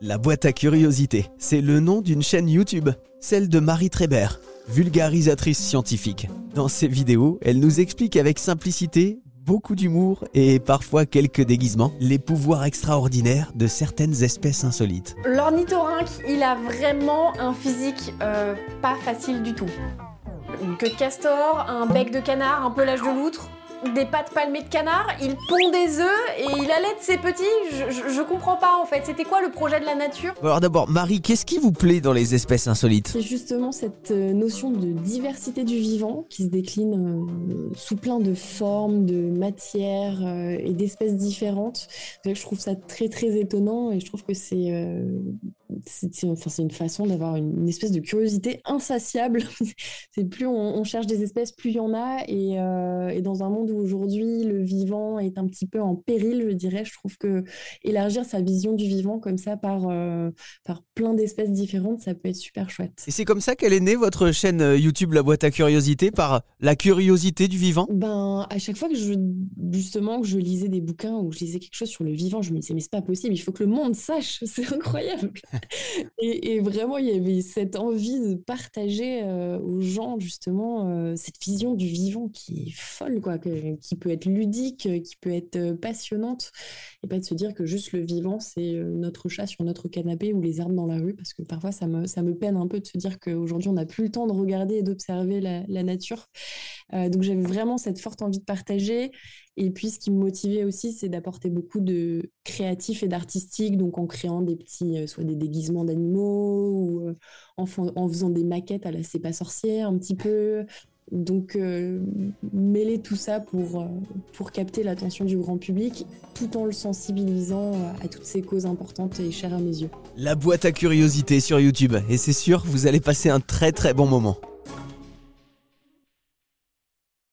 La boîte à curiosité, c'est le nom d'une chaîne YouTube, celle de Marie Trébert, vulgarisatrice scientifique. Dans ses vidéos, elle nous explique avec simplicité, beaucoup d'humour et parfois quelques déguisements les pouvoirs extraordinaires de certaines espèces insolites. L'ornithorynque, il a vraiment un physique euh, pas facile du tout. Une queue de castor, un bec de canard, un pelage de loutre, des pattes palmées de canard, il pond des œufs et il allait de ses petits. Je, je, je comprends pas en fait. C'était quoi le projet de la nature? Alors d'abord, Marie, qu'est-ce qui vous plaît dans les espèces insolites? C'est justement cette euh, notion de diversité du vivant qui se décline euh, sous plein de formes, de matières euh, et d'espèces différentes. Je trouve ça très très étonnant et je trouve que c'est euh, c'est enfin, une façon d'avoir une, une espèce de curiosité insatiable. c'est plus on, on cherche des espèces, plus il y en a. Et, euh, et dans un monde où aujourd'hui le vivant est un petit peu en péril, je dirais, je trouve que élargir sa vision du vivant comme ça par, euh, par plein d'espèces différentes, ça peut être super chouette. Et c'est comme ça qu'elle est née, votre chaîne euh, YouTube La boîte à curiosité, par la curiosité du vivant? Ben, à chaque fois que je, justement, que je lisais des bouquins ou que je lisais quelque chose sur le vivant, je me disais, mais c'est pas possible, il faut que le monde sache, c'est incroyable. Et, vraiment, il y avait cette envie de partager euh, aux gens, justement, euh, cette vision du vivant qui est folle, quoi, qui peut être ludique, euh, qui peut être passionnante, et pas de se dire que juste le vivant, c'est notre chat sur notre canapé ou les arbres dans la rue, parce que parfois, ça me, ça me peine un peu de se dire qu'aujourd'hui, on n'a plus le temps de regarder et d'observer la, nature. Donc j'avais vraiment cette forte envie de partager. Et puis ce qui me motivait aussi, c'est d'apporter beaucoup de créatif et d'artistique, donc en créant des petits, euh, soit des déguisements d'animaux ou euh, en, fa- en faisant des maquettes à la C'est pas sorcière un petit peu. Donc euh, mêler tout ça pour, pour capter l'attention du grand public tout en le sensibilisant à toutes ces causes importantes et chères à mes yeux. La boîte à curiosité sur YouTube, et c'est sûr, vous allez passer un très très bon moment.